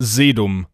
Sedum.